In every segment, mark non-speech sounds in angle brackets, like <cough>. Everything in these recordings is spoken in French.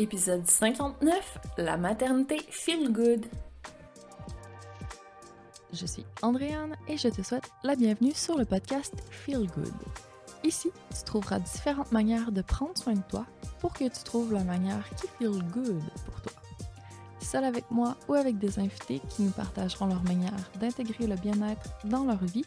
Épisode 59, la maternité feel good. Je suis Andréane et je te souhaite la bienvenue sur le podcast Feel Good. Ici, tu trouveras différentes manières de prendre soin de toi pour que tu trouves la manière qui feel good pour toi. Seul avec moi ou avec des invités qui nous partageront leur manière d'intégrer le bien-être dans leur vie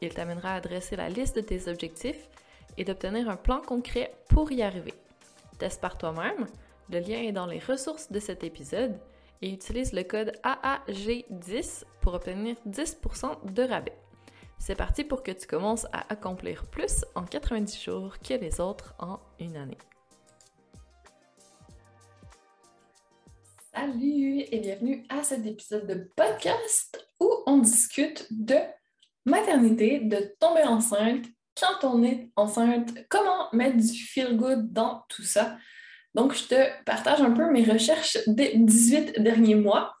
il t'amènera à dresser la liste de tes objectifs et d'obtenir un plan concret pour y arriver. Teste par toi-même, le lien est dans les ressources de cet épisode et utilise le code AAG10 pour obtenir 10% de rabais. C'est parti pour que tu commences à accomplir plus en 90 jours que les autres en une année. Salut et bienvenue à cet épisode de podcast où on discute de maternité, de tomber enceinte, quand on est enceinte, comment mettre du feel good dans tout ça? Donc, je te partage un peu mes recherches des 18 derniers mois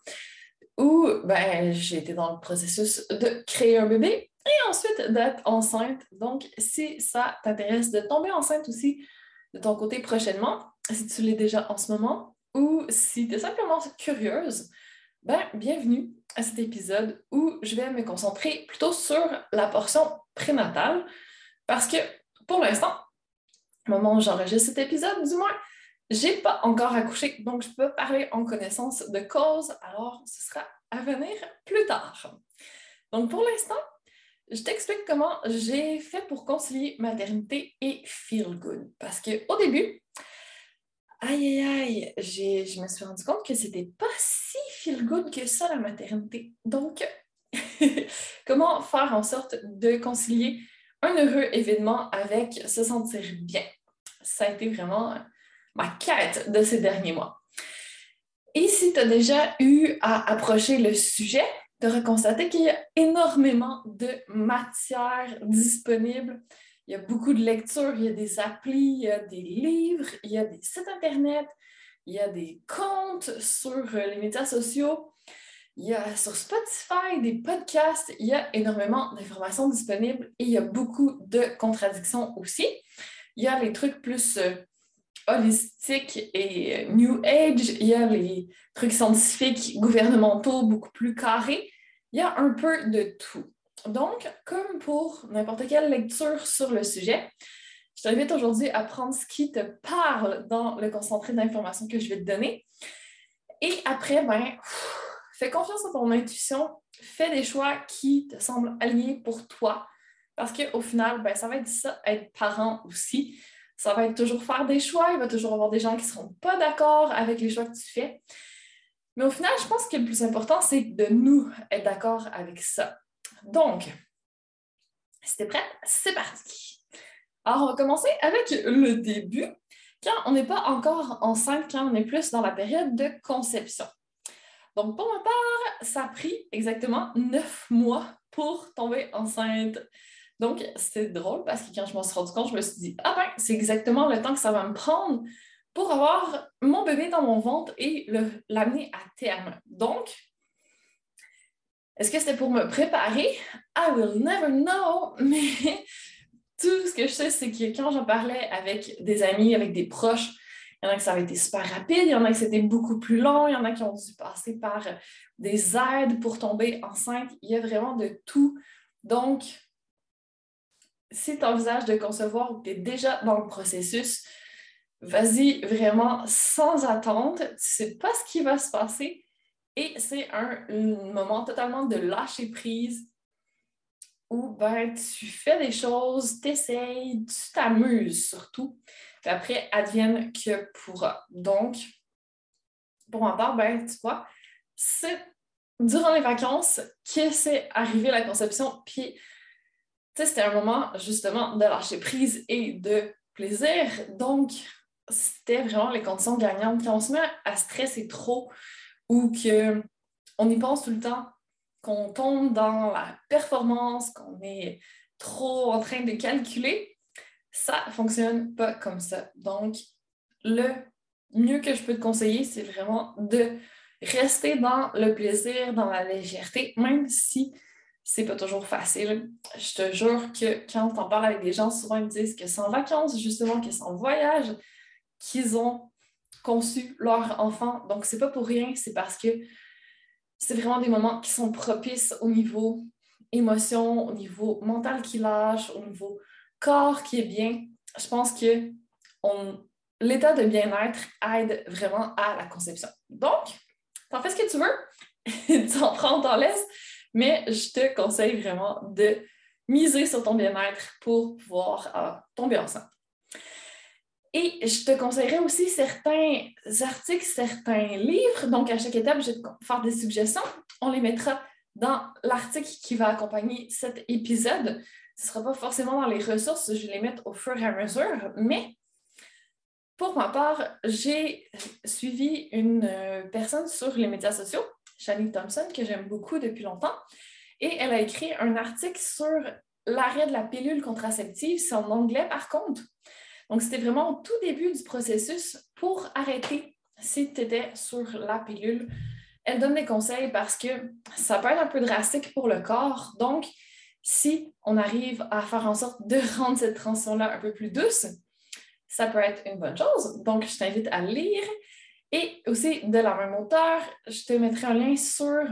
où ben, j'ai été dans le processus de créer un bébé et ensuite d'être enceinte. Donc, si ça t'intéresse de tomber enceinte aussi de ton côté prochainement, si tu l'es déjà en ce moment, ou si tu es simplement curieuse, ben, bienvenue à cet épisode où je vais me concentrer plutôt sur la portion prénatale parce que pour l'instant, au moment où j'enregistre cet épisode, du moins, j'ai pas encore accouché, donc je peux parler en connaissance de cause, alors ce sera à venir plus tard. Donc pour l'instant, je t'explique comment j'ai fait pour concilier maternité et feel good. Parce qu'au début, aïe aïe aïe, je me suis rendu compte que c'était pas si feel good que ça la maternité. Donc, <laughs> comment faire en sorte de concilier un heureux événement avec se sentir bien? Ça a été vraiment ma quête de ces derniers mois. Et si tu as déjà eu à approcher le sujet, tu auras constaté qu'il y a énormément de matière disponible il y a beaucoup de lectures, il y a des applis, il y a des livres, il y a des sites Internet, il y a des comptes sur euh, les médias sociaux, il y a sur Spotify des podcasts, il y a énormément d'informations disponibles et il y a beaucoup de contradictions aussi. Il y a les trucs plus euh, holistiques et euh, New Age, il y a les trucs scientifiques gouvernementaux beaucoup plus carrés. Il y a un peu de tout. Donc, comme pour n'importe quelle lecture sur le sujet, je t'invite aujourd'hui à prendre ce qui te parle dans le concentré d'informations que je vais te donner. Et après, ben, fais confiance à ton intuition, fais des choix qui te semblent alignés pour toi. Parce qu'au final, ben, ça va être ça, être parent aussi. Ça va être toujours faire des choix, il va toujours y avoir des gens qui ne seront pas d'accord avec les choix que tu fais. Mais au final, je pense que le plus important, c'est de nous être d'accord avec ça. Donc, si t'es prête, c'est parti. Alors, on va commencer avec le début, quand on n'est pas encore enceinte, quand on est plus dans la période de conception. Donc, pour ma part, ça a pris exactement neuf mois pour tomber enceinte. Donc, c'est drôle parce que quand je m'en suis rendu compte, je me suis dit, ah ben, c'est exactement le temps que ça va me prendre pour avoir mon bébé dans mon ventre et l'amener à terme. Donc, est-ce que c'était pour me préparer? I will never know, mais <laughs> tout ce que je sais, c'est que quand j'en parlais avec des amis, avec des proches, il y en a qui ça avait été super rapide, il y en a qui c'était beaucoup plus long, il y en a qui ont dû passer par des aides pour tomber enceinte. Il y a vraiment de tout. Donc, si tu envisages de concevoir ou tu es déjà dans le processus, vas-y vraiment sans attendre. Tu ne sais pas ce qui va se passer. Et c'est un, moment totalement de lâcher prise où ben, tu fais des choses, tu essayes, tu t'amuses surtout. Puis après, advienne que pourra. Donc, pour ma part, ben, tu vois, c'est durant les vacances que c'est arrivé la conception. Puis, tu sais, c'était un moment justement de lâcher prise et de plaisir. Donc, c'était vraiment les conditions gagnantes. Quand on se met à stresser trop ou qu'on y pense tout le temps, qu'on tombe dans la performance, qu'on est trop en train de calculer, ça ne fonctionne pas comme ça. Donc, le mieux que je peux te conseiller, c'est vraiment de rester dans le plaisir, dans la légèreté, même si c'est pas toujours facile. Je te jure que quand on parle avec des gens, souvent ils me disent que c'est en vacances, justement, que c'est en voyage, qu'ils ont conçu leur enfant. Donc, c'est pas pour rien, c'est parce que c'est vraiment des moments qui sont propices au niveau émotion, au niveau mental qui lâche, au niveau corps qui est bien. Je pense que l'état de bien-être aide vraiment à la conception. Donc, t'en fais ce que tu veux, <laughs> tu en prends, t'en laisses, mais je te conseille vraiment de miser sur ton bien-être pour pouvoir euh, tomber enceinte. Et je te conseillerais aussi certains articles, certains livres. Donc, à chaque étape, je vais te faire des suggestions. On les mettra dans l'article qui va accompagner cet épisode. Ce ne sera pas forcément dans les ressources, je vais les mettre au fur et à mesure, mais pour ma part, j'ai suivi une euh, personne sur les médias sociaux, Shani Thompson, que j'aime beaucoup depuis longtemps, et elle a écrit un article sur l'arrêt de la pilule contraceptive. C'est en anglais par contre. Donc, c'était vraiment au tout début du processus pour arrêter si tu étais sur la pilule. Elle donne des conseils parce que ça peut être un peu drastique pour le corps. Donc, si on arrive à faire en sorte de <laughs> rendre cette transition-là un peu plus douce, ça peut être une bonne chose. Donc, je t'invite à lire. Et aussi, de la même auteur, je te mettrai un lien sur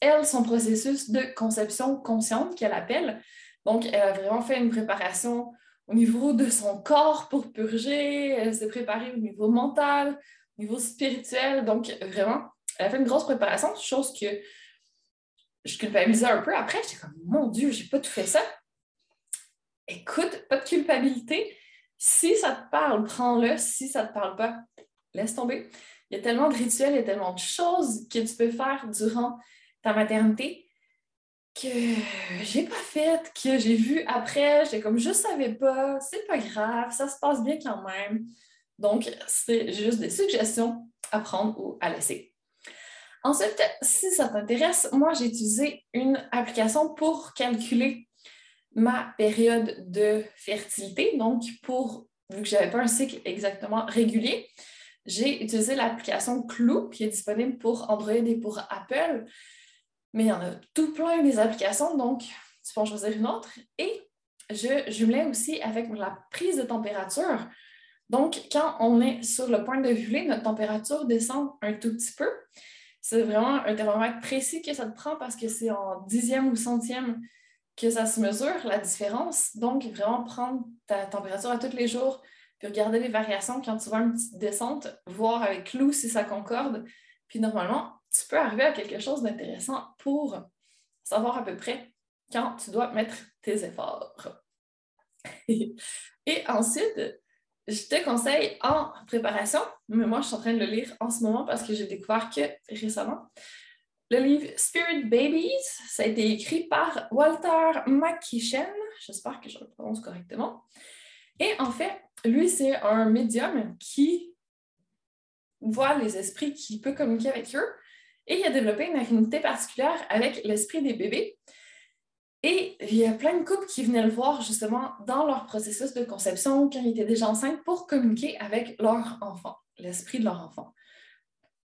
elle, son processus de conception consciente qu'elle appelle. Donc, elle a vraiment fait une préparation au niveau de son corps pour purger, elle s'est préparée au niveau mental, au niveau spirituel. Donc, vraiment, elle a fait une grosse préparation, chose que je culpabilisais un peu. Après, j'étais comme, mon Dieu, j'ai pas tout fait ça. Écoute, pas de culpabilité. Si ça te parle, prends-le. Si ça te parle pas, laisse tomber. Il y a tellement de rituels, il y a tellement de choses que tu peux faire durant ta maternité que j'ai pas fait, que j'ai vu après, j'ai comme je savais pas, c'est pas grave, ça se passe bien quand même. Donc, c'est juste des suggestions à prendre ou à laisser. Ensuite, si ça t'intéresse, moi j'ai utilisé une application pour calculer ma période de fertilité. Donc, pour vu que je n'avais pas un cycle exactement régulier, j'ai utilisé l'application Clou qui est disponible pour Android et pour Apple mais il y en a tout plein des applications, donc tu peux en choisir une autre. Et je jumelais aussi avec la prise de température. Donc, quand on est sur le point de voler, notre température descend un tout petit peu. C'est vraiment un thermomètre précis que ça te prend parce que c'est en dixième ou centième que ça se mesure, la différence. Donc, vraiment prendre ta température à tous les jours, puis regarder les variations quand tu vois une petite descente, voir avec Clou si ça concorde. Puis normalement, tu peux arriver à quelque chose d'intéressant pour savoir à peu près quand tu dois mettre tes efforts. Et ensuite, je te conseille en préparation, mais moi je suis en train de le lire en ce moment parce que j'ai découvert que récemment, le livre Spirit Babies, ça a été écrit par Walter McKishen, j'espère que je le prononce correctement. Et en fait, lui, c'est un médium qui voit les esprits, qui peut communiquer avec eux, et il a développé une affinité particulière avec l'esprit des bébés. Et il y a plein de couples qui venaient le voir justement dans leur processus de conception quand ils étaient déjà enceintes pour communiquer avec leur enfant, l'esprit de leur enfant.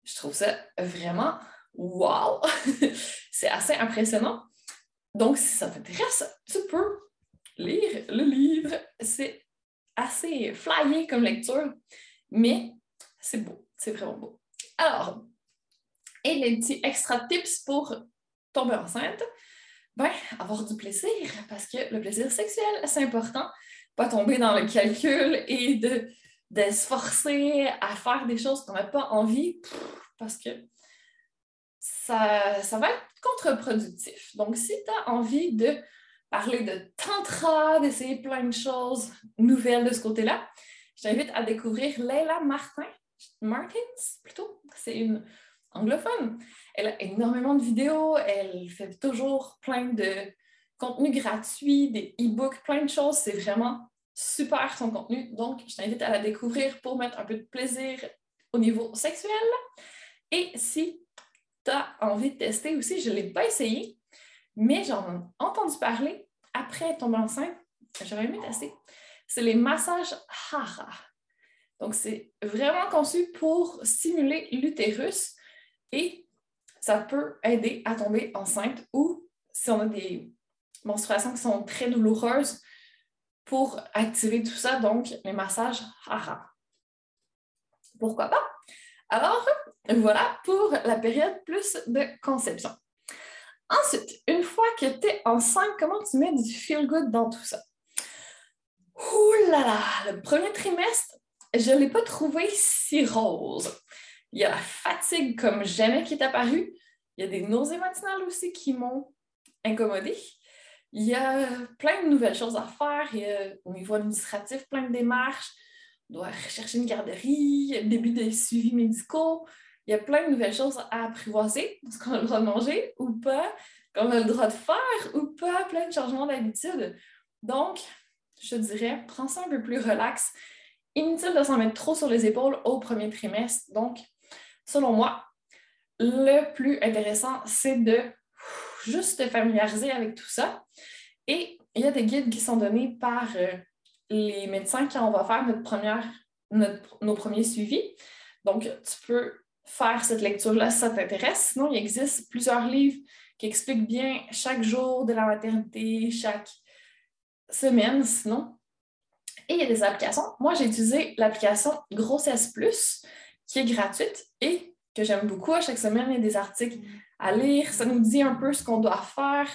Je trouve ça vraiment wow! <laughs> C'est assez impressionnant. Donc, si ça t'intéresse, tu peux lire le livre. C'est assez flyé comme lecture, mais c'est beau, c'est vraiment beau. Alors, et les petits extra tips pour tomber enceinte, ben, avoir du plaisir, parce que le plaisir sexuel, c'est important. Pas tomber dans le calcul et de de se forcer à faire des choses qu'on n'a pas envie parce que ça, ça va être contre-productif. Donc, si tu as envie de parler de tantra, d'essayer plein de choses nouvelles de ce côté-là, je t'invite à découvrir Leila Martin, Martins plutôt. C'est une anglophone. Elle a énormément de vidéos, elle fait toujours plein de contenu gratuit, des e-books, plein de choses. C'est vraiment super son contenu. Donc, je t'invite à la découvrir pour mettre un peu de plaisir au niveau sexuel. Et si tu as envie de tester aussi, je ne l'ai pas essayé, mais j'en ai entendu parler après tomber enceinte. J'aurais aimé tester. C'est les massages Hara. Donc, c'est vraiment conçu pour stimuler l'utérus et ça peut aider à tomber enceinte ou si on a des menstruations qui sont très douloureuses pour activer tout ça, donc les massages Hara. Pourquoi pas? Alors, voilà pour la période plus de conception. Ensuite, une fois que tu es enceinte, comment tu mets du feel good dans tout ça? Ouh là là, le premier trimestre, je ne l'ai pas trouvé si rose. Il y a la fatigue comme jamais qui est apparue. Il y a des nausées matinales aussi qui m'ont incommodée. Il y a plein de nouvelles choses à faire. Il y a, au niveau administratif, plein de démarches. On doit rechercher une garderie, début des suivis médicaux. Il y a plein de nouvelles choses à apprivoiser. Est-ce qu'on a le droit de manger ou pas? Qu'on a le droit de faire ou pas? Plein de changements d'habitude. Donc, je dirais, prends ça un peu plus relax. Inutile de s'en mettre trop sur les épaules au premier trimestre. Donc, selon moi, le plus intéressant, c'est de juste te familiariser avec tout ça. Et il y a des guides qui sont donnés par euh, les médecins quand on va faire notre première, nos premiers suivis. Donc, tu peux faire cette lecture-là si ça t'intéresse. Sinon, il existe plusieurs livres qui expliquent bien chaque jour de la maternité, chaque semaine, sinon. Et il y a des applications. Moi, j'ai utilisé l'application Grossesse Plus, qui est gratuite et que j'aime beaucoup. À chaque semaine, il y a des articles à lire. Ça nous dit un peu ce qu'on doit faire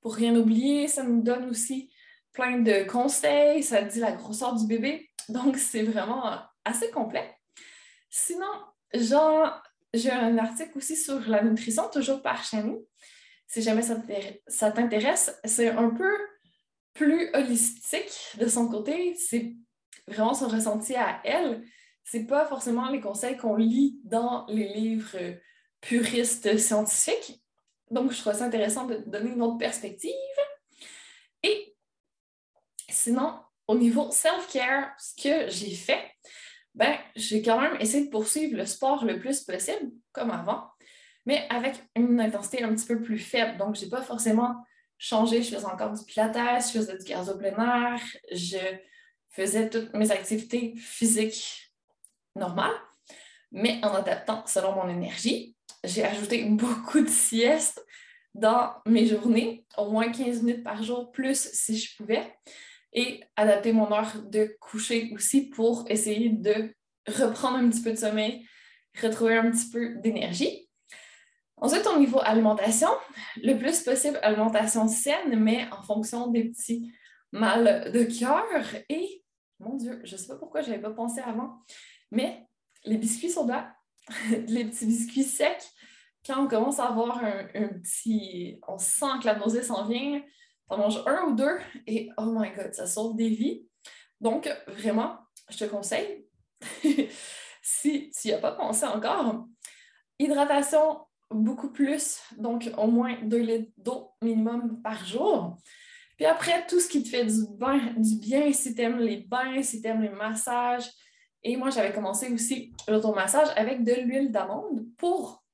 pour rien oublier. Ça nous donne aussi plein de conseils. Ça dit la grosseur du bébé. Donc, c'est vraiment assez complet. Sinon, j'ai un article aussi sur la nutrition, toujours par Chani. Si jamais ça t'intéresse, c'est un peu plus holistique de son côté. C'est vraiment son ressenti à elle. C'est pas forcément les conseils qu'on lit dans les livres puristes scientifiques. Donc, je trouve ça intéressant de donner une autre perspective. Et sinon, au niveau self-care, ce que j'ai fait, ben, j'ai quand même essayé de poursuivre le sport le plus possible, comme avant, mais avec une intensité un petit peu plus faible. Donc, je n'ai pas forcément changé. Je faisais encore du pilates, je faisais du cardio plein je faisais toutes mes activités physiques normales, mais en adaptant selon mon énergie. J'ai ajouté beaucoup de siestes dans mes journées, au moins 15 minutes par jour, plus si je pouvais et adapter mon heure de coucher aussi pour essayer de reprendre un petit peu de sommeil, retrouver un petit peu d'énergie. Ensuite, au niveau alimentation, le plus possible alimentation saine, mais en fonction des petits mal de cœur. Et, mon Dieu, je ne sais pas pourquoi je n'avais pas pensé avant, mais les biscuits soda, <laughs> les petits biscuits secs, quand on commence à avoir un, petit... On sent que la nausée s'en vient, T'en manges un ou deux et oh my god, ça sauve des vies. Donc, vraiment, je te conseille, <laughs> si tu n'y as pas pensé encore, hydratation beaucoup plus, donc au moins 2 litres d'eau minimum par jour. Puis après, tout ce qui te fait du, du bien, si tu aimes les bains, si tu aimes les massages. Et moi, j'avais commencé aussi l'automassage avec de l'huile d'amande pour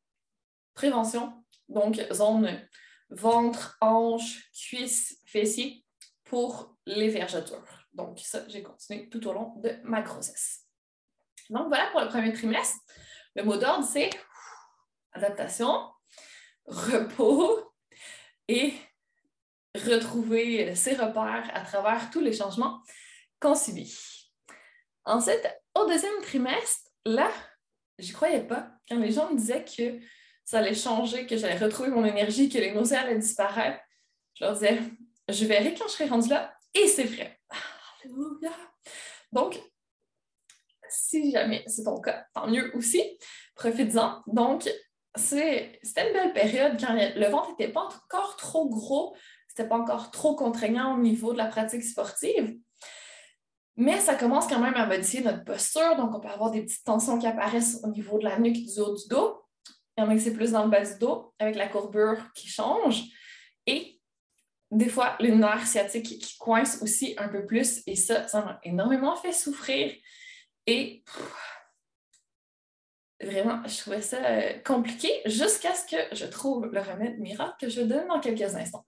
prévention, donc zone ventre, hanche, cuisse, fessier pour les vergetures. Donc, ça, j'ai continué tout au long de ma grossesse. Donc, voilà pour le premier trimestre. Le mot d'ordre, c'est adaptation, repos et retrouver ses repères à travers tous les changements qu'on subit. Ensuite, au deuxième trimestre, là, j'y croyais pas. Quand les gens me disaient que ça allait changer, que j'allais retrouver mon énergie, que les nausées allaient disparaître. Je leur disais, je verrai quand je serai rendue là. Et c'est vrai. Alléluia. Donc, si jamais c'est ton cas, tant mieux aussi. Profites-en. Donc, c'était une belle période quand le ventre n'était pas encore trop gros, c'était pas encore trop contraignant au niveau de la pratique sportive. Mais ça commence quand même à modifier notre posture, donc on peut avoir des petites tensions qui apparaissent au niveau de la nuque, du haut du dos. Il y en a qui c'est plus dans le bas du dos, avec la courbure qui change. Et des fois, le nerf sciatique qui coince aussi un peu plus. Et ça, ça m'a énormément fait souffrir. Et vraiment, je trouvais ça euh, compliqué jusqu'à ce que je trouve le remède miracle que je donne dans quelques instants.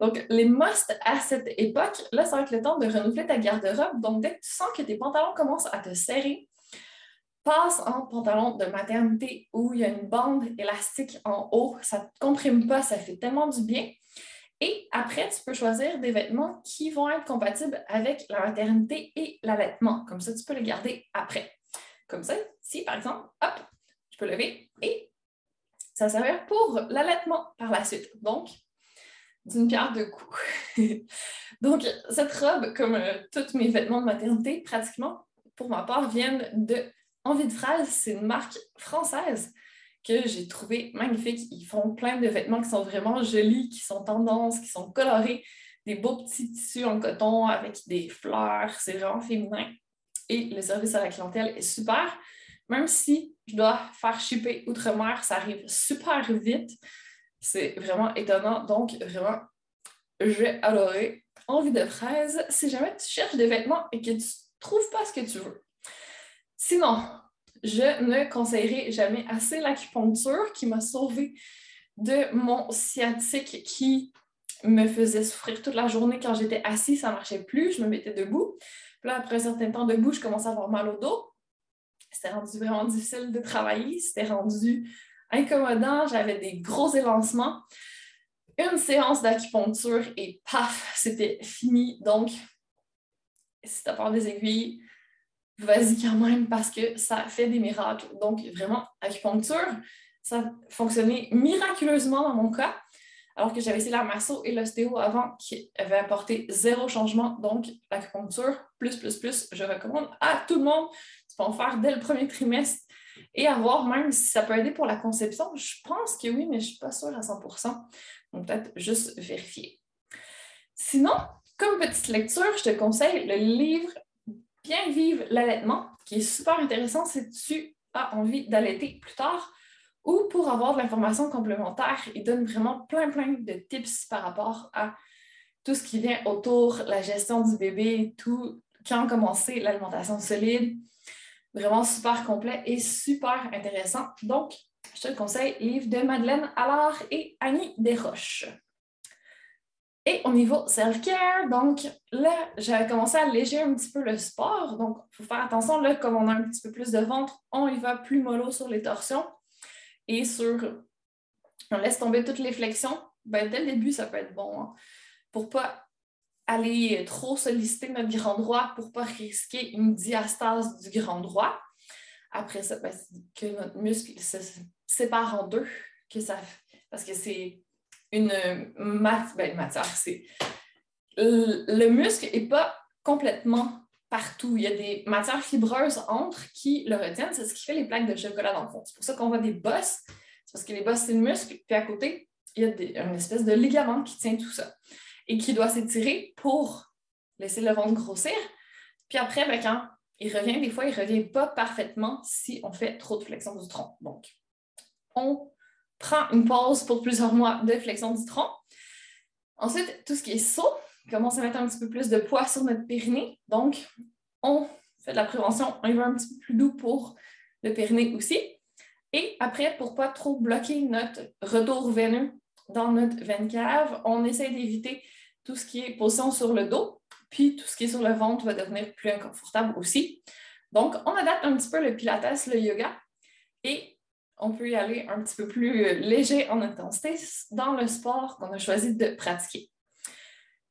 Donc, les must à cette époque, là, ça va être le temps de renouveler ta garde-robe. Donc, dès que tu sens que tes pantalons commencent à te serrer, passe en pantalon de maternité où il y a une bande élastique en haut. Ça ne te comprime pas, ça fait tellement du bien. Et après, tu peux choisir des vêtements qui vont être compatibles avec la maternité et l'allaitement. Comme ça, tu peux les garder après. Comme ça, si par exemple, hop, je peux lever et ça servir pour l'allaitement par la suite. Donc, d'une pierre deux coups. <laughs> Donc, cette robe, comme euh, tous mes vêtements de maternité, pratiquement, pour ma part, viennent de Envie de phrase. C'est une marque française que j'ai trouvé magnifique. Ils font plein de vêtements qui sont vraiment jolis, qui sont tendances, qui sont colorés, des beaux petits tissus en coton avec des fleurs. C'est vraiment féminin. Et le service à la clientèle est super. Même si je dois faire shipper outre-mer, ça arrive super vite. C'est vraiment étonnant. Donc, vraiment, j'ai adoré. Envie de fraise. Si jamais tu cherches des vêtements et que tu ne trouves pas ce que tu veux. Sinon, je ne conseillerai jamais assez l'acupuncture qui m'a sauvée de mon sciatique qui me faisait souffrir toute la journée quand j'étais assise, ça ne marchait plus, je me mettais debout. Puis là, après un certain temps debout, je commençais à avoir mal au dos. C'était rendu vraiment difficile de travailler, c'était rendu incommodant, j'avais des gros élancements. Une séance d'acupuncture et paf, c'était fini. Donc, si tu as peur des aiguilles, vas-y quand même parce que ça fait des miracles. Donc, vraiment, acupuncture, ça a fonctionné miraculeusement dans mon cas, alors que j'avais essayé la masso et l'ostéo avant qui avaient apporté zéro changement. Donc, l'acupuncture, plus, plus, plus, je recommande à tout le monde. Tu peux en faire dès le premier trimestre et avoir même si ça peut aider pour la conception. Je pense que oui, mais je ne suis pas sûre à 100% Donc, peut-être juste vérifier. Sinon, comme petite lecture, je te conseille le livre bien vivre l'allaitement, qui est super intéressant si tu as envie d'allaiter plus tard ou pour avoir de l'information complémentaire. Il donne vraiment plein, plein de tips par rapport à tout ce qui vient autour, la gestion du bébé, tout, quand commencer l'alimentation solide. Vraiment super complet et super intéressant. Donc, je te conseille, livre de Madeleine Allard et Annie Desroches. Et au niveau self-care, donc là, j'avais commencé à alléger un petit peu le sport. Donc, il faut faire attention, là, comme on a un petit peu plus de ventre, on y va plus mollo sur les torsions et sur. On laisse tomber toutes les flexions. Ben, dès le début, ça peut être bon. Hein, pour pas aller trop solliciter notre grand droit, pour ne pas risquer une diastase du grand droit. Après ça, ben, que notre muscle se sépare en deux, que ça, parce que c'est une ben, matière. C'est le muscle n'est pas complètement partout. Il y a des matières fibreuses entre qui le retiennent. C'est ce qui fait les plaques de chocolat dans le fond. C'est pour ça qu'on voit des bosses. C'est parce que les bosses, c'est le muscle. Puis à côté, il y a une espèce de ligament qui tient tout ça et qui doit s'étirer pour laisser le ventre grossir. Puis après, ben, quand il revient, des fois, il ne revient pas parfaitement si on fait trop de flexion du tronc. Donc, on prend une pause pour plusieurs mois de flexion du tronc. Ensuite, tout ce qui est saut, commence à mettre un petit peu plus de poids sur notre périnée. Donc, on fait de la prévention, on y va un petit peu plus doux pour le périnée aussi. Et après, pour ne pas trop bloquer notre retour veineux dans notre veine cave, on essaie d'éviter tout ce qui est position sur le dos, puis tout ce qui est sur le ventre va devenir plus inconfortable aussi. Donc, on adapte un petit peu le pilates, le yoga, et on peut y aller un petit peu plus léger en intensité dans le sport qu'on a choisi de pratiquer.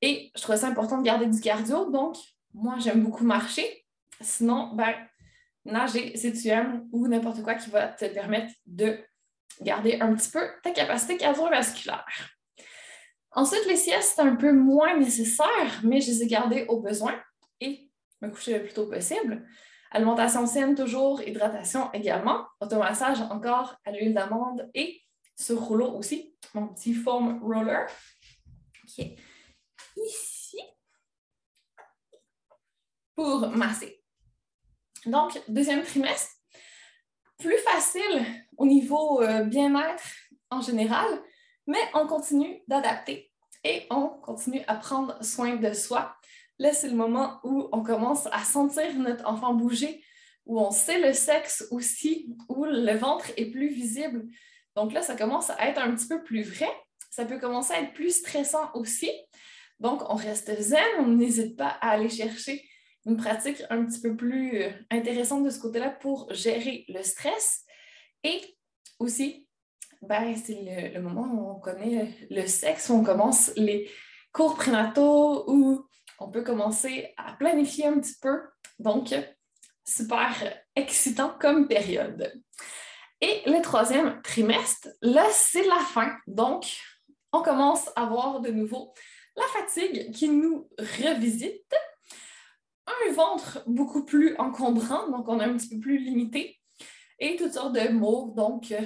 Et je trouvais ça important de garder du cardio, donc moi j'aime beaucoup marcher. Sinon, ben, nager si tu aimes ou n'importe quoi qui va te permettre de garder un petit peu ta capacité cardiovasculaire. Ensuite, les siestes, c'est un peu moins nécessaire, mais je les ai gardées au besoin et me coucher le plus tôt possible. Alimentation saine toujours, hydratation également, automassage encore à l'huile d'amande et ce rouleau aussi, mon petit foam roller qui est ici pour masser. Donc, deuxième trimestre, plus facile au niveau euh, bien-être en général, mais on continue d'adapter et on continue à prendre soin de soi. Là, c'est le moment où on commence à sentir notre enfant bouger, où on sait le sexe aussi, où le ventre est plus visible. Donc là, ça commence à être un petit peu plus vrai. Ça peut commencer à être plus stressant aussi. Donc, on reste zen, on n'hésite pas à aller chercher une pratique un petit peu plus euh, intéressante de ce côté-là pour gérer le stress. Et aussi, ben, c'est le, moment où on connaît le sexe, où on commence les cours prénataux, où on peut commencer à planifier un petit peu. Donc, super excitant comme période. Et le troisième trimestre, là, c'est la fin. Donc, on commence à voir de nouveau la fatigue qui nous revisite un ventre beaucoup plus encombrant, donc on est un petit peu plus limité, et toutes sortes de maux, donc euh,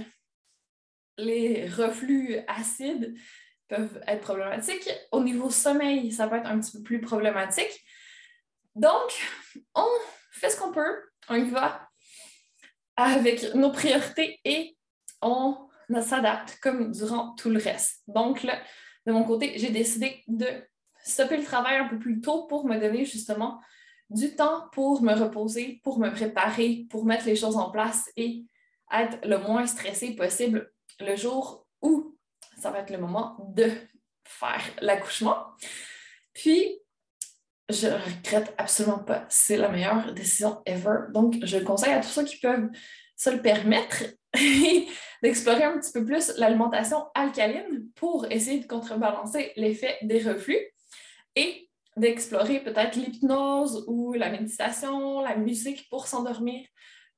les reflux acides peuvent être problématiques. Au niveau sommeil, ça peut être un petit peu plus problématique. Donc, on fait ce qu'on peut, on y va avec nos priorités et on s'adapte comme durant tout le reste. Donc, là, de mon côté, j'ai décidé de stopper le travail un peu plus tôt pour me donner justement du temps pour me reposer, pour me préparer, pour mettre les choses en place et être le moins stressé possible le jour où ça va être le moment de faire l'accouchement. Puis, je regrette absolument pas. C'est la meilleure décision ever. Donc, je conseille à tous ceux qui peuvent se le permettre <laughs> d'explorer un petit peu plus l'alimentation alcaline pour essayer de contrebalancer l'effet des reflux. Et d'explorer peut-être l'hypnose ou la méditation, la musique pour s'endormir,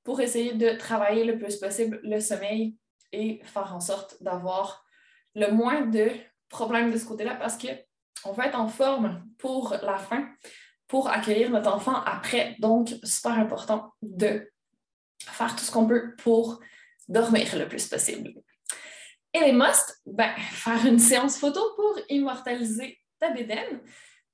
pour essayer de travailler le plus possible le sommeil et faire en sorte d'avoir le moins de problèmes de ce côté-là parce qu'on va être en forme pour la fin, pour accueillir notre enfant après. Donc, super important de faire tout ce qu'on peut pour dormir le plus possible. Et les must, ben, faire une séance photo pour immortaliser ta bédaine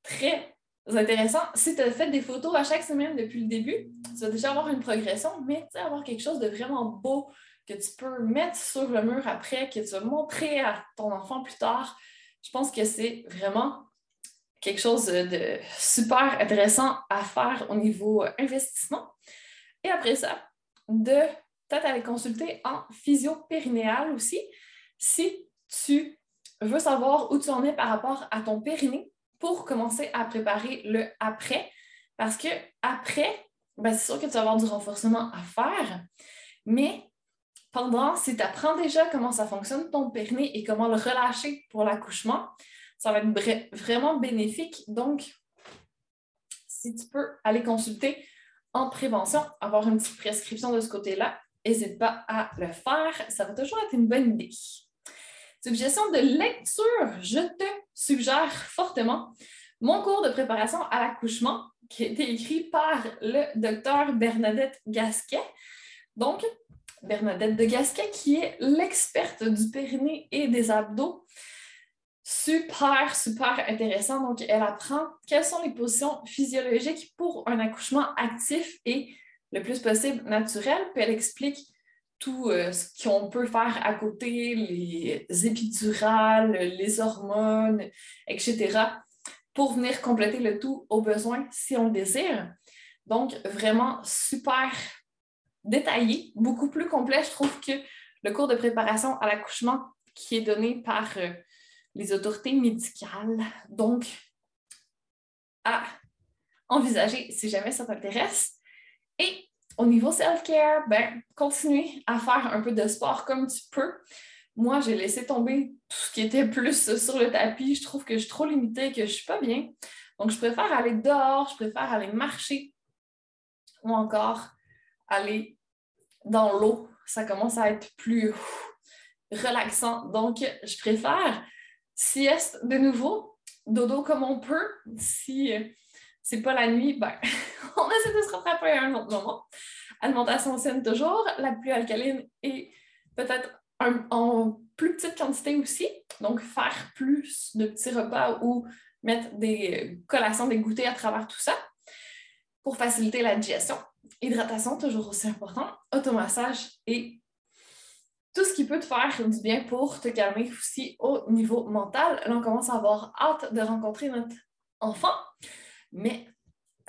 très intéressant. Si tu as fait des photos à chaque semaine depuis le début, tu vas déjà avoir une progression, mais tu avoir quelque chose de vraiment beau que tu peux mettre sur le mur après, que tu vas montrer à ton enfant plus tard. Je pense que c'est vraiment quelque chose de super intéressant à faire au niveau investissement. Et après ça, de peut-être aller consulter en physio-périnéal aussi si tu veux savoir où tu en es par rapport à ton périnée pour commencer à préparer le après. Parce que après, ben, c'est sûr que tu vas avoir du renforcement à faire, mais pendant, si tu apprends déjà comment ça fonctionne ton périnée et comment le relâcher pour l'accouchement, ça va être vraiment bénéfique. Donc, si tu peux aller consulter en prévention, avoir une petite prescription de ce côté-là, n'hésite pas à le faire. Ça va toujours être une bonne idée. Suggestion de lecture, je te suggère fortement mon cours de préparation à l'accouchement qui a été écrit par le docteur Bernadette Gasquet. Donc, Bernadette de Gasquet, qui est l'experte du périnée et des abdos. Super, super intéressant. Donc, elle apprend quelles sont les positions physiologiques pour un accouchement actif et le plus possible naturel. Puis elle explique tout euh, ce qu'on peut faire à côté, les épidurales, les hormones, etc., pour venir compléter le tout au besoin si on désire. Donc, vraiment super détaillé, beaucoup plus complet, je trouve, que le cours de préparation à l'accouchement qui est donné par euh, les autorités médicales. Donc, à envisager si jamais ça t'intéresse. Et au niveau self-care, ben, continuer à faire un peu de sport comme tu peux. Moi, j'ai laissé tomber tout ce qui était plus <laughs> sur le tapis. Je trouve que je suis trop limitée, que je ne suis pas bien. Donc, je préfère aller dehors, je préfère aller marcher ou encore aller dans l'eau. Ça commence à être plus relaxant. Donc, je préfère sieste de nouveau, dodo comme on peut. Si c'est pas la nuit, ben, <laughs> <laughs> on essaie de se rattraper à un autre moment. Alimentation saine toujours, la plus alcaline et peut-être en plus petite quantité aussi. Donc, faire plus de petits repas ou mettre des collations, des goûters à travers tout ça pour faciliter la digestion. Hydratation, toujours aussi important. Automassage et tout ce qui peut te faire du bien pour te calmer aussi au niveau mental. Là, on commence à avoir hâte de rencontrer notre enfant, mais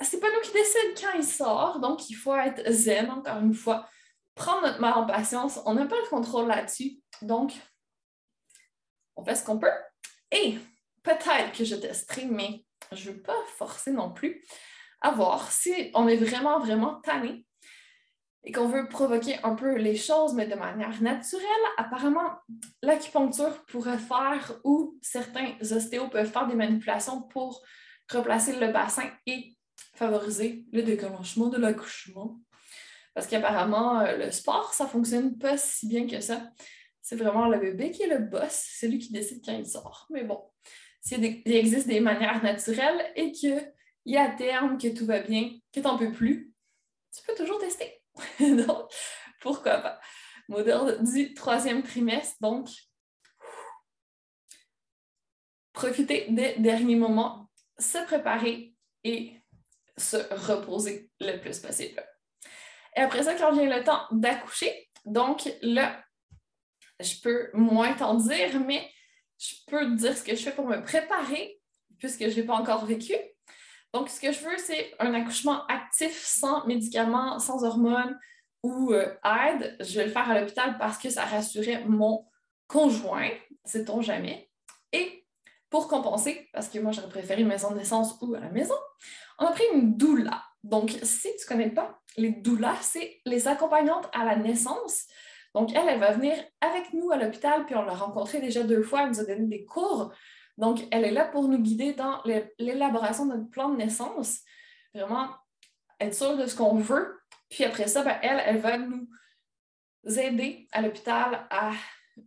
c'est pas nous qui décident quand il sort, donc il faut être zen, encore une fois. Prendre notre mal en patience, on n'a pas le contrôle là-dessus, donc on fait ce qu'on peut. Et peut-être que je testerai, mais je ne veux pas forcer non plus à voir si on est vraiment, vraiment tanné et qu'on veut provoquer un peu les choses, mais de manière naturelle, apparemment, l'acupuncture pourrait faire ou certains ostéos peuvent faire des manipulations pour replacer le bassin et favoriser le déclenchement de l'accouchement. Parce qu'apparemment, euh, le sport, ça fonctionne pas si bien que ça. C'est vraiment le bébé qui est le boss, c'est lui qui décide quand il sort. Mais bon, s'il existe des manières naturelles et qu'il y a terme que tout va bien, que tu n'en peux plus, tu peux toujours tester. <laughs> donc, pourquoi pas? Modèle du troisième trimestre, donc, profiter des derniers moments, se préparer et se reposer le plus possible. Et après ça, quand vient le temps d'accoucher, donc là, je peux moins t'en dire, mais je peux dire ce que je fais pour me préparer, puisque je ne l'ai pas encore vécu. Donc, ce que je veux, c'est un accouchement actif, sans médicaments, sans hormones ou euh, aide. Je vais le faire à l'hôpital parce que ça rassurait mon conjoint, sait-on jamais. Et pour compenser, parce que moi, j'aurais préféré une maison de naissance ou à la maison, on a pris une doula. Donc, si tu ne connais pas, les doulas, c'est les accompagnantes à la naissance. Donc, elle, elle va venir avec nous à l'hôpital, puis on l'a rencontrée déjà deux fois, elle nous a donné des cours. Donc, elle est là pour nous guider dans l'élaboration de notre plan de naissance, vraiment être sûre de ce qu'on veut. Puis après ça, ben, elle, elle va nous aider à l'hôpital à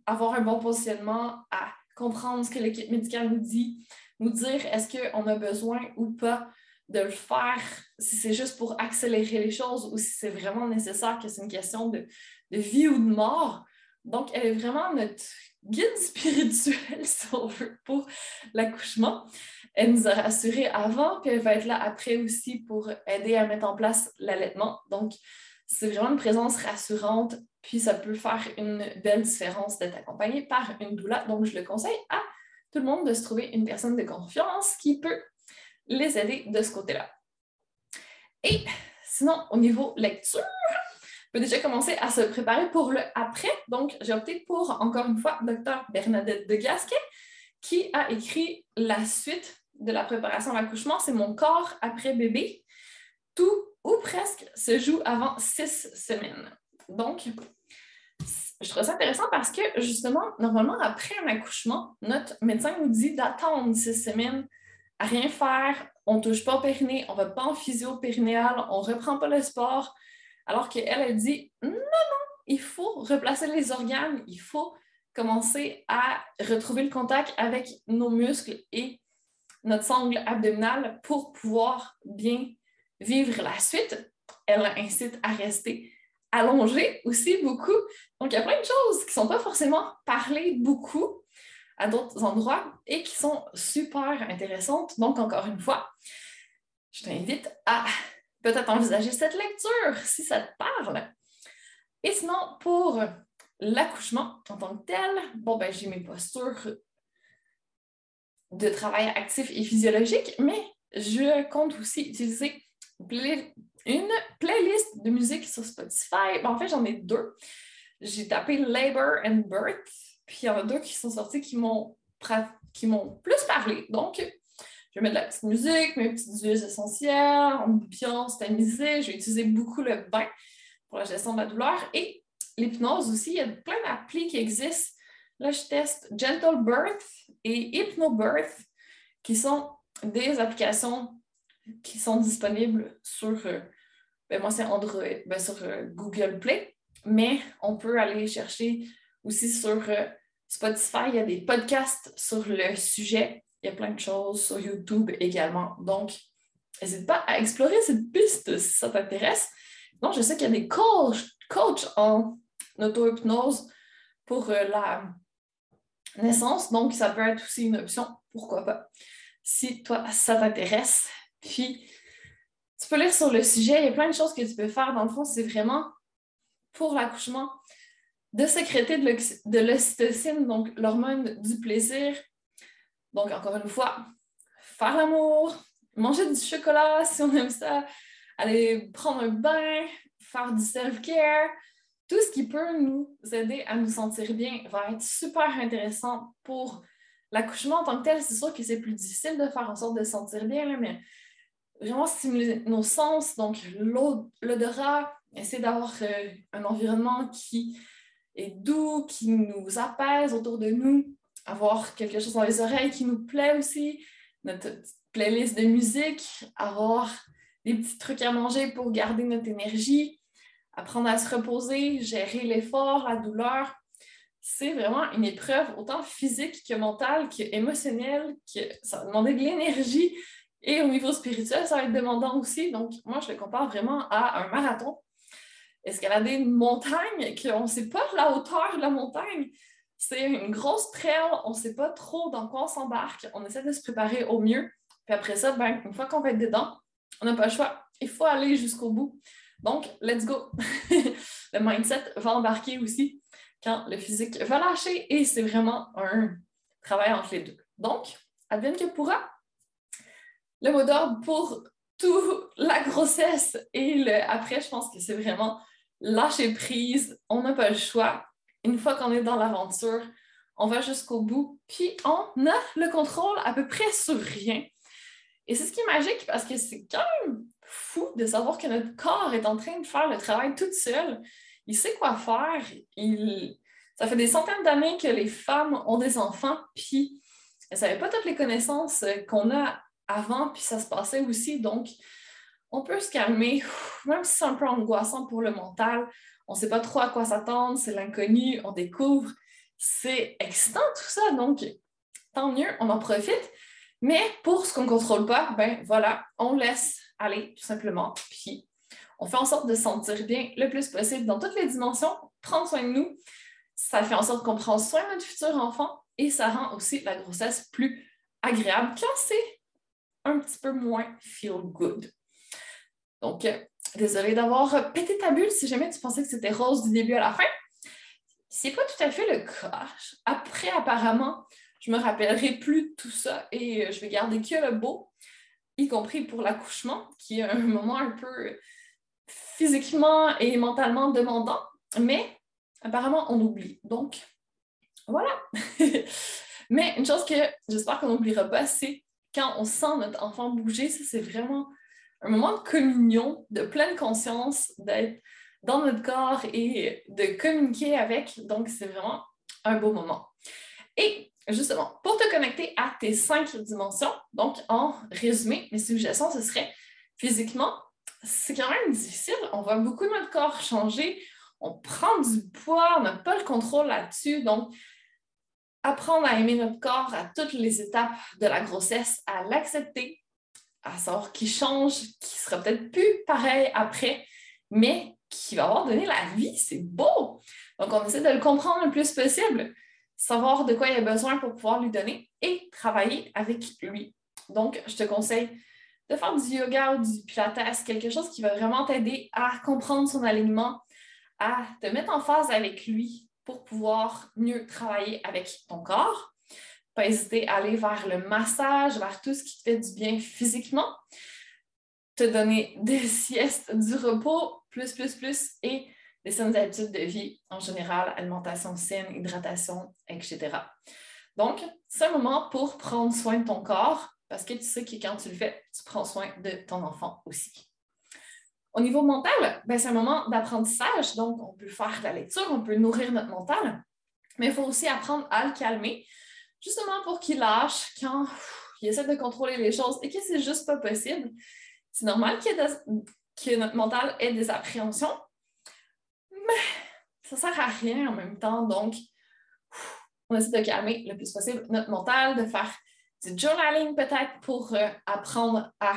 avoir un bon positionnement, à comprendre ce que l'équipe médicale nous dit, nous dire est-ce qu'on a besoin ou pas de le faire, si c'est juste pour accélérer les choses ou si c'est vraiment nécessaire, que c'est une question de, vie ou de mort. Donc, elle est vraiment notre guide <laughs> spirituel, si on veut, pour l'accouchement. Elle nous a rassurés avant, puis elle va être là après aussi pour aider à mettre en place l'allaitement. Donc, c'est vraiment une présence rassurante, puis ça peut faire une belle différence d'être accompagné par une doula. Donc, je le conseille à tout le monde de se trouver une personne de confiance qui peut les aider de ce côté-là. Et sinon, au niveau lecture, peut déjà commencer à se préparer pour le après. Donc, j'ai opté pour, encore une fois, Dr. Bernadette de Gasquet, qui a écrit la suite de la préparation à l'accouchement. C'est Mon corps après bébé. Tout ou presque se joue avant six semaines. Donc, je trouve ça intéressant parce que, justement, normalement, après un accouchement, notre médecin nous dit d'attendre six semaines rien faire, on ne touche pas au périnée, on ne va pas en physio périnéal, on ne reprend pas le sport, alors qu'elle, elle dit non, non, il faut replacer les organes, il faut commencer à retrouver le contact avec nos muscles et notre sangle abdominale pour pouvoir bien vivre la suite. Elle incite à rester allongé aussi beaucoup. Donc, il y a plein de choses qui ne sont pas forcément parlées beaucoup à d'autres endroits et qui sont super intéressantes. Donc, encore une fois, je t'invite à peut-être envisager cette lecture si ça te parle. Et sinon, pour l'accouchement en tant que tel, bon, ben, j'ai mes postures de travail actif et physiologique, mais je compte aussi utiliser une playlist de musique sur Spotify. Ben, en fait, j'en ai deux. J'ai tapé Labor and Birth, puis il y en a deux qui sont sortis qui m'ont qui m'ont plus parlé. Donc, je vais mettre de la petite musique, mes petites huiles essentielles, ambiance tamisée. Je vais utiliser beaucoup le bain pour la gestion de la douleur et l'hypnose aussi. Il y a plein d'applis qui existent. Là, je teste Gentle Birth et Hypnobirth, qui sont des applications qui sont disponibles sur, euh, ben moi c'est Android, ben sur euh, Google Play, mais on peut aller chercher aussi sur euh, Spotify. Il y a des podcasts sur le sujet il y a plein de choses sur YouTube également. Donc, n'hésite pas à explorer cette piste si ça t'intéresse. Donc, je sais qu'il y a des coachs, coachs en auto-hypnose pour euh, la naissance, donc ça peut être aussi une option, pourquoi pas, si toi, ça t'intéresse. Puis, tu peux lire sur le sujet, il y a plein de choses que tu peux faire. Dans le fond, c'est vraiment pour l'accouchement de sécréter de l'ocytocine, donc l'hormone du plaisir. Donc, encore une fois, faire l'amour, manger du chocolat <laughs> si on aime ça, aller prendre un bain, faire du self-care, tout ce qui peut nous aider à nous sentir bien va être super intéressant pour l'accouchement en tant que tel. C'est sûr que c'est plus difficile de faire en sorte de se sentir bien, mais vraiment stimuler nos sens, donc l'odorat, essayer d'avoir euh, un environnement qui est doux, qui nous apaise autour de nous, avoir quelque chose dans les oreilles qui nous plaît aussi, notre playlist de musique, avoir des petits trucs à manger pour garder notre énergie, apprendre à se reposer, gérer l'effort, la douleur. C'est vraiment une épreuve autant physique que mentale, que émotionnelle, que ça va demander de l'énergie. Et au niveau spirituel, ça va être demandant aussi. Donc, moi, je le compare vraiment à un marathon escalader une montagne qu'on ne sait pas la hauteur de la montagne. C'est une grosse trail, on ne sait pas trop dans quoi on s'embarque. On essaie de se préparer au mieux. Puis après ça, ben, une fois qu'on va être dedans, on n'a pas le choix. Il faut aller jusqu'au bout. Donc, let's go. <laughs> le mindset va embarquer aussi quand le physique va lâcher et c'est vraiment un travail entre les deux. Donc, advienne que pourra. Le mot d'ordre pour toute la grossesse et le après, je pense que c'est vraiment lâcher prise, on n'a pas le choix. Une fois qu'on est dans l'aventure, on va jusqu'au bout, puis on a le contrôle à peu près sur rien. Et c'est ce qui est magique parce que c'est quand même fou de savoir que notre corps est en train de faire le travail tout seul. Il sait quoi faire. Ça fait des centaines d'années que les femmes ont des enfants, puis elles ne savaient pas toutes les connaissances qu'on a avant, puis ça se passait aussi. Donc, on peut se calmer, même si c'est un peu angoissant pour le mental. On ne sait pas trop à quoi s'attendre, c'est l'inconnu, on découvre. C'est excitant tout ça, donc tant mieux, on en profite. Mais pour ce qu'on ne contrôle pas, ben voilà, on laisse aller tout simplement. Puis on fait en sorte de se sentir bien le plus possible dans toutes les dimensions, prendre soin de nous. Ça fait en sorte qu'on prend soin de notre futur enfant et ça rend aussi la grossesse plus agréable quand c'est un petit peu moins feel good. Donc, désolée d'avoir pété ta bulle si jamais tu pensais que c'était rose du début à la fin. C'est pas tout à fait le cas. Après, apparemment, je me rappellerai plus de tout ça et je vais garder que le beau, y compris pour l'accouchement, qui est un moment un peu physiquement et mentalement demandant, mais apparemment, on oublie. Donc, voilà. <laughs> mais une chose que j'espère qu'on n'oubliera pas, c'est quand on sent notre enfant bouger, ça, c'est vraiment un moment de communion, de pleine conscience, d'être dans notre corps et de communiquer avec. Donc, c'est vraiment un beau moment. Et justement, pour te connecter à tes cinq dimensions, donc en résumé, mes suggestions, ce serait physiquement, c'est quand même difficile. On voit beaucoup notre corps changer. On prend du poids, on n'a pas le contrôle là-dessus. Donc, apprendre à aimer notre corps à toutes les étapes de la grossesse, à l'accepter, à savoir qui change, qui sera peut-être plus pareil après, mais qui va avoir donné la vie. C'est beau! Donc, on essaie de le comprendre le plus possible, savoir de quoi il a besoin pour pouvoir lui donner et travailler avec lui. Donc, je te conseille de faire du yoga ou du pilates, quelque chose qui va vraiment t'aider à comprendre son alignement, à te mettre en phase avec lui pour pouvoir mieux travailler avec ton corps pas hésiter à aller vers le massage, vers tout ce qui te fait du bien physiquement, te donner <laughs> des siestes, du repos, plus, plus, plus, et des saines habitudes de vie en général, alimentation saine, hydratation, etc. Donc, c'est un moment pour prendre soin de ton corps parce que tu sais que quand tu le fais, tu prends soin de ton enfant aussi. Au niveau mental, ben, c'est un moment d'apprentissage, donc on peut faire de la lecture, on peut nourrir notre mental, mais il faut aussi apprendre à le calmer justement pour qu'il lâche quand il essaie de contrôler les choses et que c'est juste pas possible. C'est normal que notre mental ait des appréhensions, mais ça sert à rien en même temps. Donc, on essaie de calmer le plus possible notre mental, de faire du journaling peut-être pour euh, apprendre à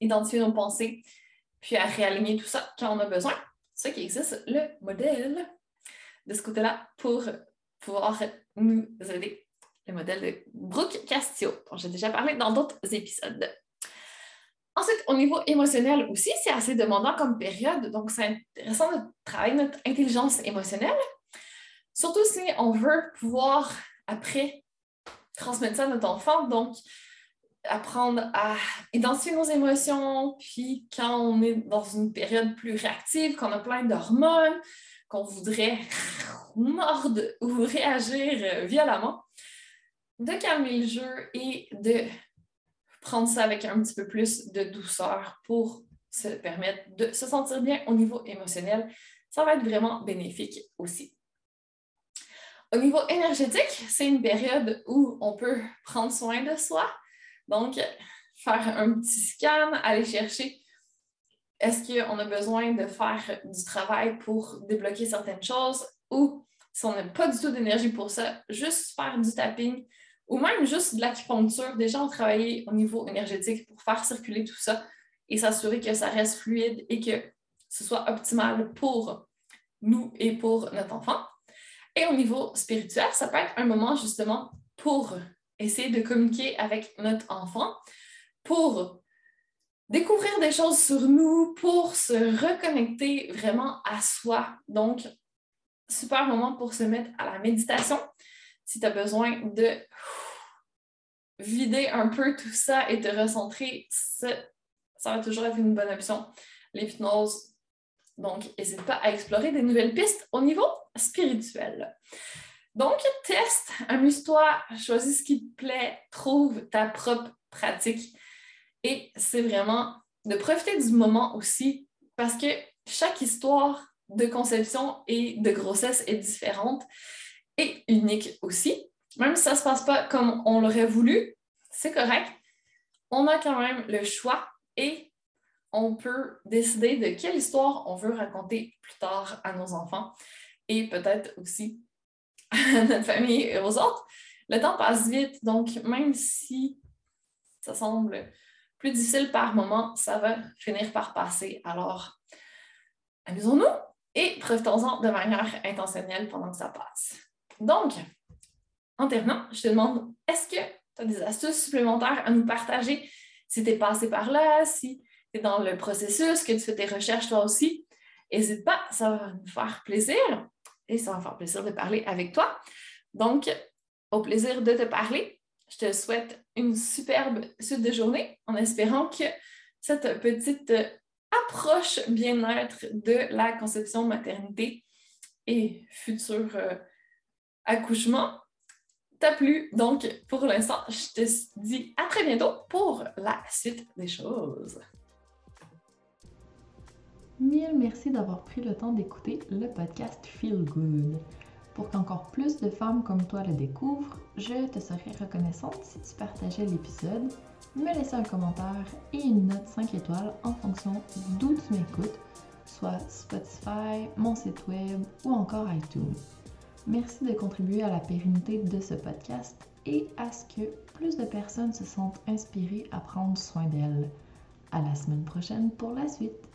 identifier nos pensées, puis à réaligner tout ça quand on a besoin. C'est ça qui existe le modèle de ce côté-là pour pouvoir nous aider. Le modèle de Brooke Castillo, dont j'ai déjà parlé dans d'autres épisodes. Ensuite, au niveau émotionnel aussi, c'est assez demandant comme période, donc c'est intéressant de travailler notre intelligence émotionnelle, surtout si on veut pouvoir, après, transmettre ça à notre enfant, donc apprendre à identifier nos émotions, puis quand on est dans une période plus réactive, qu'on a plein d'hormones, qu'on voudrait <laughs> mordre ou réagir violemment, de calmer le jeu et de prendre ça avec un petit peu plus de douceur pour se permettre de se sentir bien au niveau émotionnel. Ça va être vraiment bénéfique aussi. Au niveau énergétique, c'est une période où on peut prendre soin de soi. Donc, faire un petit scan, aller chercher est-ce qu'on a besoin de faire du travail pour débloquer certaines choses ou si on n'a pas du tout d'énergie pour ça, juste faire du tapping, ou même juste de l'acupuncture. Déjà, on travaillait au niveau énergétique pour faire circuler tout ça et s'assurer que ça reste fluide et que ce soit optimal pour nous et pour notre enfant. Et au niveau spirituel, ça peut être un moment justement pour essayer de communiquer avec notre enfant, pour découvrir des choses sur nous, pour se reconnecter vraiment à soi. Donc, super moment pour se mettre à la méditation si tu as besoin de vider un peu tout ça et te recentrer, ça, va toujours être une bonne option. L'hypnose. Donc, n'hésite pas à explorer des nouvelles pistes au niveau spirituel. Donc, teste, amuse-toi, choisis ce qui te plaît, trouve ta propre pratique. Et c'est vraiment de profiter du moment aussi parce que chaque histoire de conception et de grossesse est différente et unique aussi. Même si ça ne se passe pas comme on l'aurait voulu, c'est correct. On a quand même le choix et on peut décider de quelle histoire on veut raconter plus tard à nos enfants et peut-être aussi <laughs> à notre famille et aux autres. Le temps passe vite, donc même si ça semble plus difficile par moment, ça va finir par passer. Alors, amusons-nous et profitons-en de manière intentionnelle pendant que ça passe. Donc, en terminant, je te demande, est-ce que tu as des astuces supplémentaires à nous partager? Si tu es passé par là, si tu es dans le processus, que tu fais tes recherches toi aussi? N'hésite pas, ça va nous faire plaisir et ça va me faire plaisir de parler avec toi. Donc, au plaisir de te parler. Je te souhaite une superbe suite de journée en espérant que cette petite approche bien-être de la conception maternité et futur euh, accouchement t'a plu. Donc, pour l'instant, je te dis à très bientôt pour la suite des choses. Mille merci d'avoir pris le temps d'écouter le podcast Feel Good. Pour qu'encore plus de femmes comme toi le découvrent, je te serais reconnaissante si tu partageais l'épisode, me laissais un commentaire et une note 5 étoiles en fonction d'où tu m'écoutes, soit Spotify, mon site web ou encore iTunes. Merci de contribuer à la pérennité de ce podcast et à ce que plus de personnes se sentent inspirées à prendre soin d'elles. À la semaine prochaine pour la suite.